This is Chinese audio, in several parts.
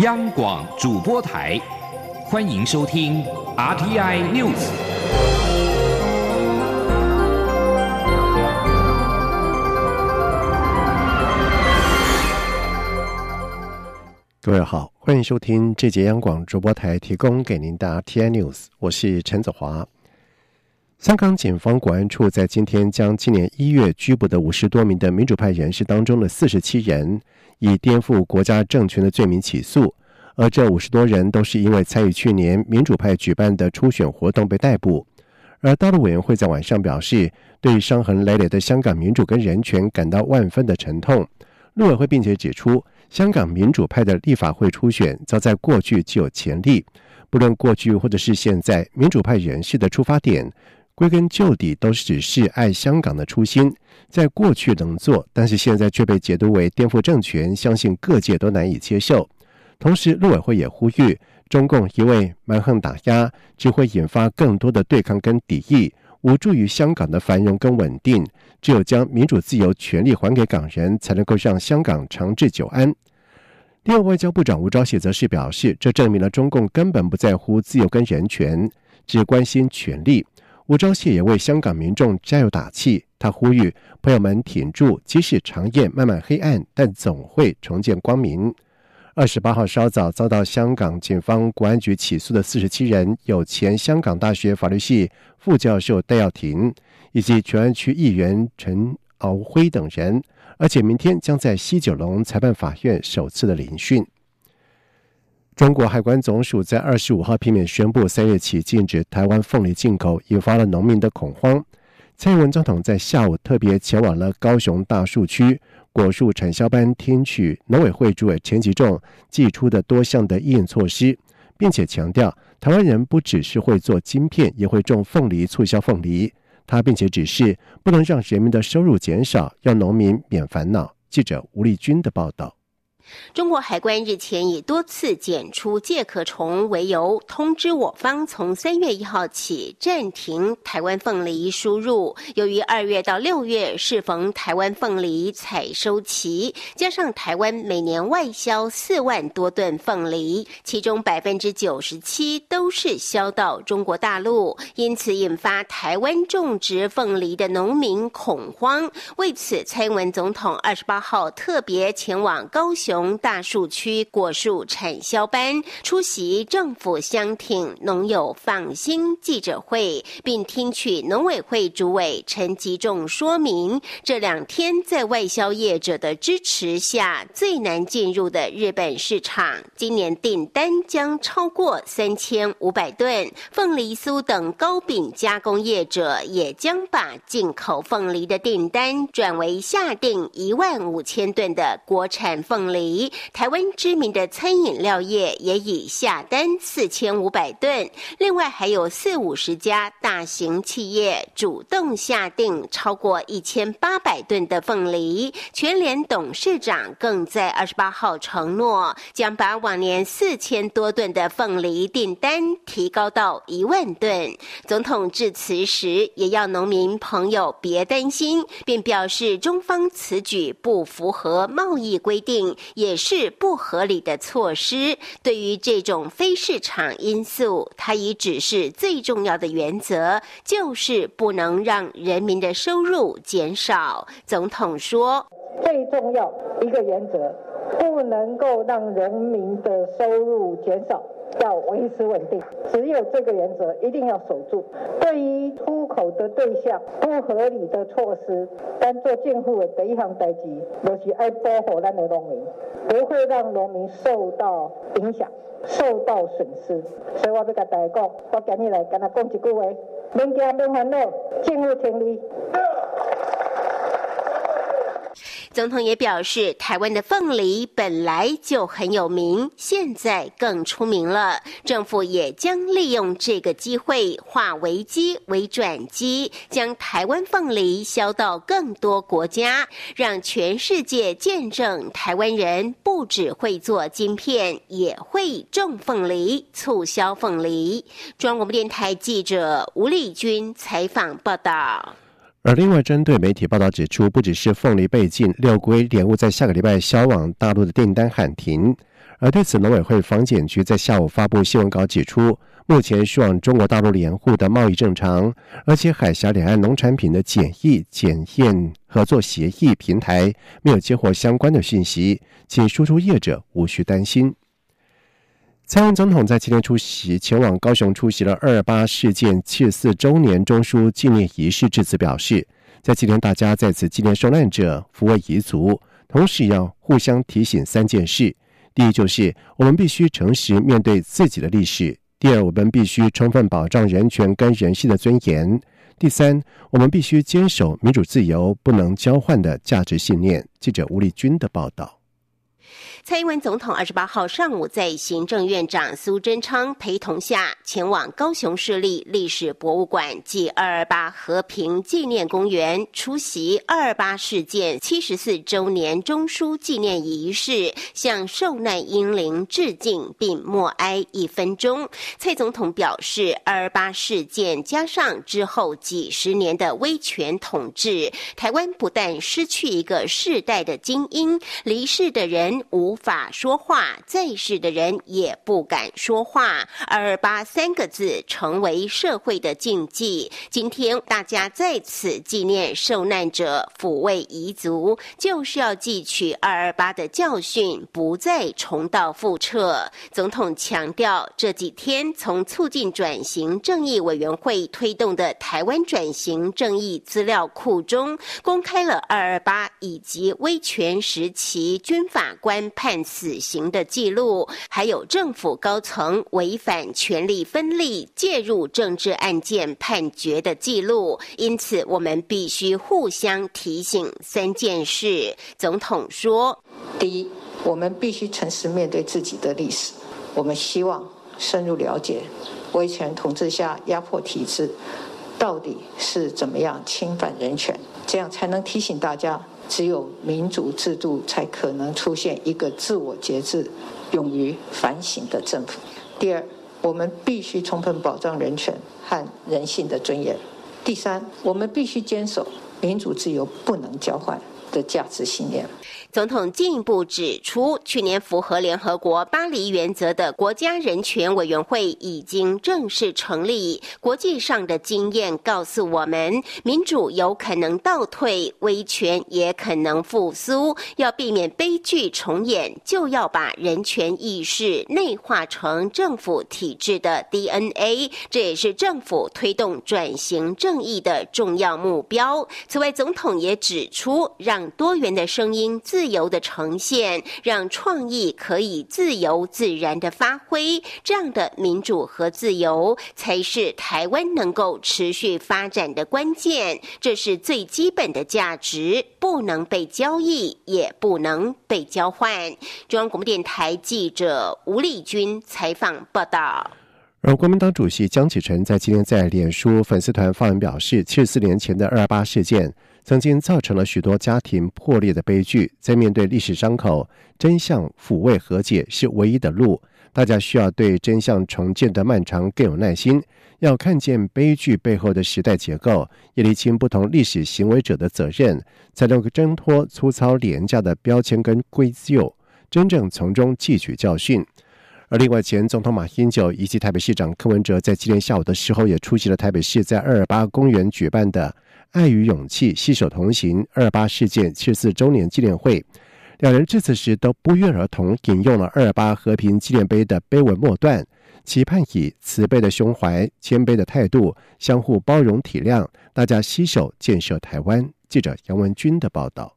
央广主播台，欢迎收听 RTI News。各位好，欢迎收听这节央广主播台提供给您的 RTI News，我是陈子华。香港警方国安处在今天将今年一月拘捕的五十多名的民主派人士当中的四十七人。以颠覆国家政权的罪名起诉，而这五十多人都是因为参与去年民主派举办的初选活动被逮捕。而大陆委员会在晚上表示，对伤痕累累的香港民主跟人权感到万分的沉痛。陆委会并且指出，香港民主派的立法会初选早在过去具有潜力，不论过去或者是现在，民主派人士的出发点。归根究底，都是只是爱香港的初心。在过去能做，但是现在却被解读为颠覆政权，相信各界都难以接受。同时，陆委会也呼吁，中共一味蛮横打压，只会引发更多的对抗跟敌意，无助于香港的繁荣跟稳定。只有将民主自由权利还给港人，才能够让香港长治久安。另外，外交部长吴钊燮则是表示，这证明了中共根本不在乎自由跟人权，只关心权力。吴钊燮也为香港民众加油打气，他呼吁朋友们挺住，即使长夜漫漫黑暗，但总会重见光明。二十八号稍早遭到香港警方国安局起诉的四十七人，有前香港大学法律系副教授戴耀廷，以及荃湾区议员陈敖辉等人，而且明天将在西九龙裁判法院首次的聆讯。中国海关总署在二十五号片面宣布，三月起禁止台湾凤梨进口，引发了农民的恐慌。蔡英文总统在下午特别前往了高雄大树区果树产销班，听取农委会主委陈吉仲寄出的多项的应措施，并且强调，台湾人不只是会做晶片，也会种凤梨、促销凤梨。他并且指示，不能让人民的收入减少，要农民免烦恼。记者吴丽君的报道。中国海关日前以多次检出介壳虫为由，通知我方从三月一号起暂停台湾凤梨输入。由于二月到六月适逢台湾凤梨采收期，加上台湾每年外销四万多吨凤梨，其中百分之九十七都是销到中国大陆，因此引发台湾种植凤梨的农民恐慌。为此，蔡英文总统二十八号特别前往高雄。从大树区果树产销班出席政府相挺农友放心记者会，并听取农委会主委陈吉仲说明，这两天在外销业者的支持下，最难进入的日本市场，今年订单将超过三千五百吨。凤梨酥等糕饼加工业者也将把进口凤梨的订单转为下订一万五千吨的国产凤梨。台湾知名的餐饮料业也已下单四千五百吨，另外还有四五十家大型企业主动下定超过一千八百吨的凤梨。全联董事长更在二十八号承诺，将把往年四千多吨的凤梨订单提高到一万吨。总统致辞时也要农民朋友别担心，并表示中方此举不符合贸易规定。也是不合理的措施。对于这种非市场因素，他已指示最重要的原则就是不能让人民的收入减少。总统说：“最重要一个原则，不能够让人民的收入减少。”维持稳定，只有这个原则一定要守住。对于出口的对象不合理的措施，单做政府的第一项代志，就是爱保护咱的农民，不会让农民受到影响、受到损失。所以我要跟大家讲，我今日来跟他讲一句话：免惊免烦恼，政府听你。总统也表示，台湾的凤梨本来就很有名，现在更出名了。政府也将利用这个机会，化危机为转机，将台湾凤梨销到更多国家，让全世界见证台湾人不只会做晶片，也会种凤梨，促销凤梨。中央广播电台记者吴丽君采访报道。而另外，针对媒体报道指出，不只是凤梨被禁，六龟莲雾在下个礼拜销往大陆的订单喊停。而对此，农委会防检局在下午发布新闻稿指出，目前希望中国大陆联户的贸易正常，而且海峡两岸农产品的检疫检验合作协议平台没有接获相关的讯息，请输出业者无需担心。蔡英文总统在今天出席前往高雄出席了二二八事件七十四周年中枢纪念仪式致辞，表示，在今天大家在此纪念受难者、抚慰遗族，同时要互相提醒三件事：第一，就是我们必须诚实面对自己的历史；第二，我们必须充分保障人权跟人性的尊严；第三，我们必须坚守民主自由不能交换的价值信念。记者吴立军的报道。蔡英文总统二十八号上午在行政院长苏贞昌陪同下，前往高雄市立历史博物馆暨二二八和平纪念公园出席二二八事件七十四周年中枢纪念仪式，向受难英灵致敬并默哀一分钟。蔡总统表示，二二八事件加上之后几十年的威权统治，台湾不但失去一个世代的精英，离世的人无。法说话，在世的人也不敢说话。二二八三个字成为社会的禁忌。今天大家在此纪念受难者，抚慰遗族，就是要汲取二二八的教训，不再重蹈覆辙。总统强调，这几天从促进转型正义委员会推动的台湾转型正义资料库中，公开了二二八以及威权时期军法官判。死刑的记录，还有政府高层违反权力分立、介入政治案件判决的记录，因此我们必须互相提醒三件事。总统说：第一，我们必须诚实面对自己的历史，我们希望深入了解威权统治下压迫体制到底是怎么样侵犯人权，这样才能提醒大家。只有民主制度才可能出现一个自我节制、勇于反省的政府。第二，我们必须充分保障人权和人性的尊严。第三，我们必须坚守民主自由不能交换的价值信念。总统进一步指出，去年符合联合国巴黎原则的国家人权委员会已经正式成立。国际上的经验告诉我们，民主有可能倒退，威权也可能复苏。要避免悲剧重演，就要把人权意识内化成政府体制的 DNA。这也是政府推动转型正义的重要目标。此外，总统也指出，让多元的声音自自由的呈现，让创意可以自由自然的发挥，这样的民主和自由才是台湾能够持续发展的关键。这是最基本的价值，不能被交易，也不能被交换。中央广播电台记者吴丽君采访报道。而国民党主席江启臣在今天在脸书粉丝团发文表示，七十四年前的二二八事件。曾经造成了许多家庭破裂的悲剧，在面对历史伤口，真相抚慰和解是唯一的路。大家需要对真相重建的漫长更有耐心，要看见悲剧背后的时代结构，也厘清不同历史行为者的责任，才能够挣脱粗糙廉价的标签跟归咎，真正从中汲取教训。而另外，前总统马英九以及台北市长柯文哲在今天下午的时候，也出席了台北市在二二八公园举办的。爱与勇气，携手同行。二二八事件七十四周年纪念会，两人致辞时都不约而同引用了二八和平纪念碑的碑文末段，期盼以慈悲的胸怀、谦卑的态度，相互包容体谅，大家携手建设台湾。记者杨文军的报道。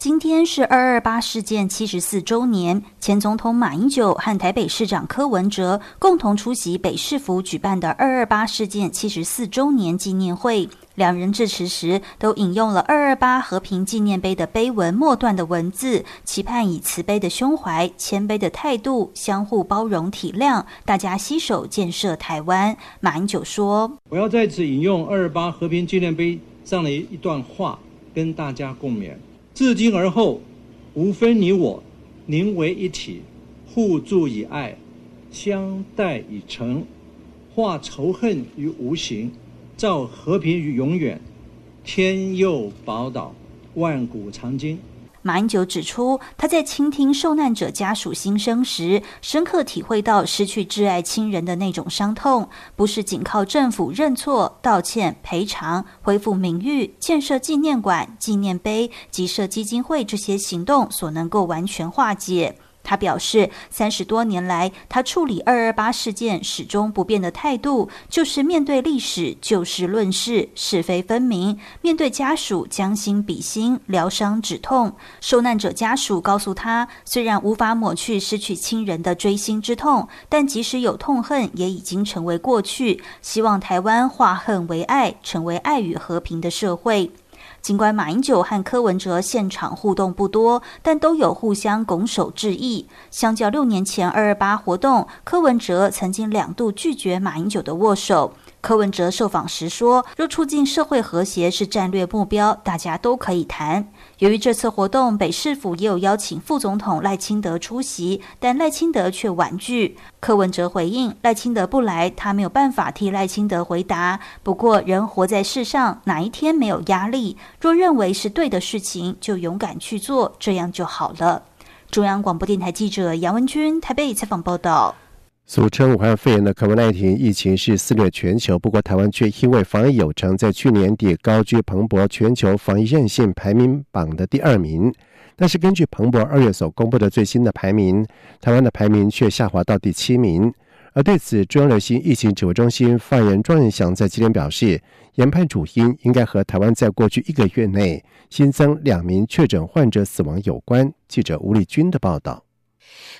今天是二二八事件七十四周年，前总统马英九和台北市长柯文哲共同出席北市府举办的二二八事件七十四周年纪念会。两人致辞时都引用了二二八和平纪念碑的碑文末段的文字，期盼以慈悲的胸怀、谦卑的态度，相互包容体谅，大家携手建设台湾。马英九说：“我要在此引用二二八和平纪念碑上的一段话，跟大家共勉。”自今而后，无分你我，凝为一体，互助以爱，相待以诚，化仇恨于无形，造和平于永远。天佑宝岛，万古长今。马英九指出，他在倾听受难者家属心声时，深刻体会到失去挚爱亲人的那种伤痛，不是仅靠政府认错、道歉、赔偿、恢复名誉、建设纪念馆、纪念碑及设基金会这些行动所能够完全化解。他表示，三十多年来，他处理二二八事件始终不变的态度，就是面对历史就事论事，是非分明；面对家属将心比心，疗伤止痛。受难者家属告诉他，虽然无法抹去失去亲人的锥心之痛，但即使有痛恨，也已经成为过去。希望台湾化恨为爱，成为爱与和平的社会。尽管马英九和柯文哲现场互动不多，但都有互相拱手致意。相较六年前二二八活动，柯文哲曾经两度拒绝马英九的握手。柯文哲受访时说：“若促进社会和谐是战略目标，大家都可以谈。”由于这次活动，北市府也有邀请副总统赖清德出席，但赖清德却婉拒。柯文哲回应：“赖清德不来，他没有办法替赖清德回答。不过，人活在世上，哪一天没有压力？若认为是对的事情，就勇敢去做，这样就好了。”中央广播电台记者杨文君台北采访报道。俗称武汉肺炎的 COVID-19 疫情是肆虐全球，不过台湾却因为防疫有成，在去年底高居彭博全球防疫韧性排名榜的第二名。但是根据彭博二月所公布的最新的排名，台湾的排名却下滑到第七名。而对此，中央流行疫情指挥中心发言人庄仁祥在今天表示，研判主因应该和台湾在过去一个月内新增两名确诊患者死亡有关。记者吴立军的报道。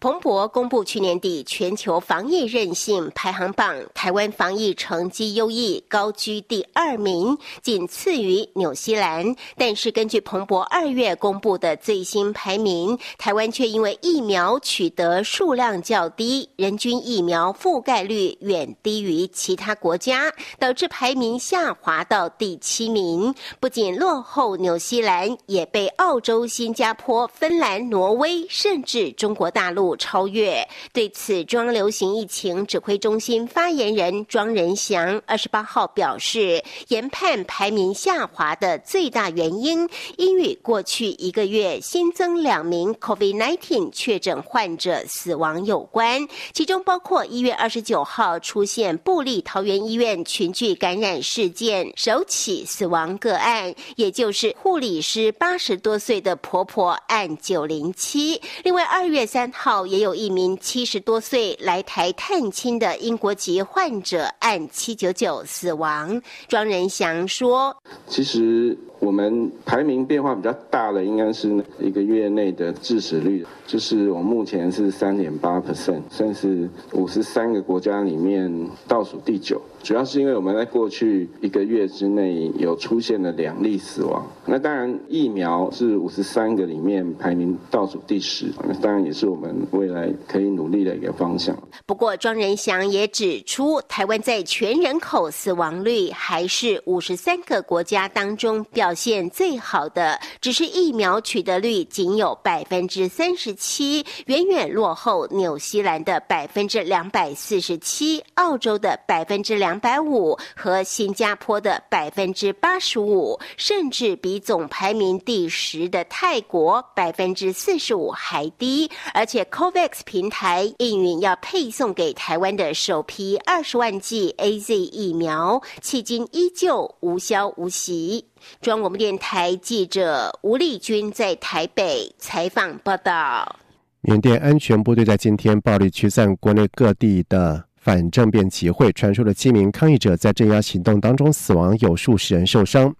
彭博公布去年底全球防疫韧性排行榜，台湾防疫成绩优异，高居第二名，仅次于纽西兰。但是根据彭博二月公布的最新排名，台湾却因为疫苗取得数量较低，人均疫苗覆盖率远低于其他国家，导致排名下滑到第七名。不仅落后纽西兰，也被澳洲、新加坡、芬兰、挪威，甚至中国大陆。超越。对此，中央流行疫情指挥中心发言人庄仁祥二十八号表示，研判排名下滑的最大原因，因与过去一个月新增两名 COVID-19 确诊患者死亡有关，其中包括一月二十九号出现布利桃园医院群聚感染事件首起死亡个案，也就是护理师八十多岁的婆婆案九零七。另外，二月三三号。也有一名七十多岁来台探亲的英国籍患者按七九九死亡。庄仁祥说：“其实。”我们排名变化比较大的，应该是一个月内的致死率，就是我目前是三点八 percent，算是五十三个国家里面倒数第九。主要是因为我们在过去一个月之内有出现了两例死亡。那当然，疫苗是五十三个里面排名倒数第十，那当然也是我们未来可以努力的一个方向。不过，庄仁祥也指出，台湾在全人口死亡率还是五十三个国家当中表。现最好的只是疫苗取得率仅有百分之三十七，远远落后纽西兰的百分之两百四十七、澳洲的百分之两百五和新加坡的百分之八十五，甚至比总排名第十的泰国百分之四十五还低。而且，COVAX 平台应运要配送给台湾的首批二十万剂 AZ 疫苗，迄今依旧无消无息。中央广播电台记者吴丽君在台北采访报道：缅甸安全部队在今天暴力驱散国内各地的反政变集会，传出了七名抗议者在镇压行动当中死亡，有数十人受伤。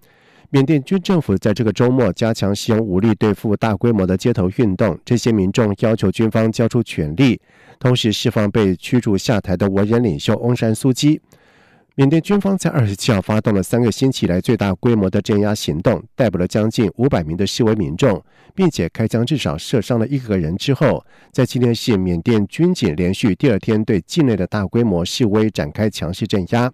缅甸军政府在这个周末加强使用武力对付大规模的街头运动，这些民众要求军方交出权力，同时释放被驱逐下台的文人领袖翁山苏基。缅甸军方在二十七号发动了三个星期来最大规模的镇压行动，逮捕了将近五百名的示威民众，并且开枪至少射伤了一个人之后，在今天是缅甸军警连续第二天对境内的大规模示威展开强势镇压。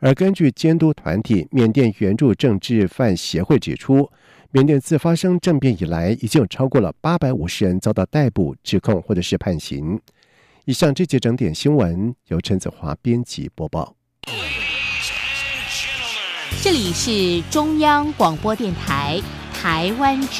而根据监督团体缅甸援助政治犯协会指出，缅甸自发生政变以来，已经有超过了八百五十人遭到逮捕、指控或者是判刑。以上这节整点新闻由陈子华编辑播报。这里是中央广播电台台湾之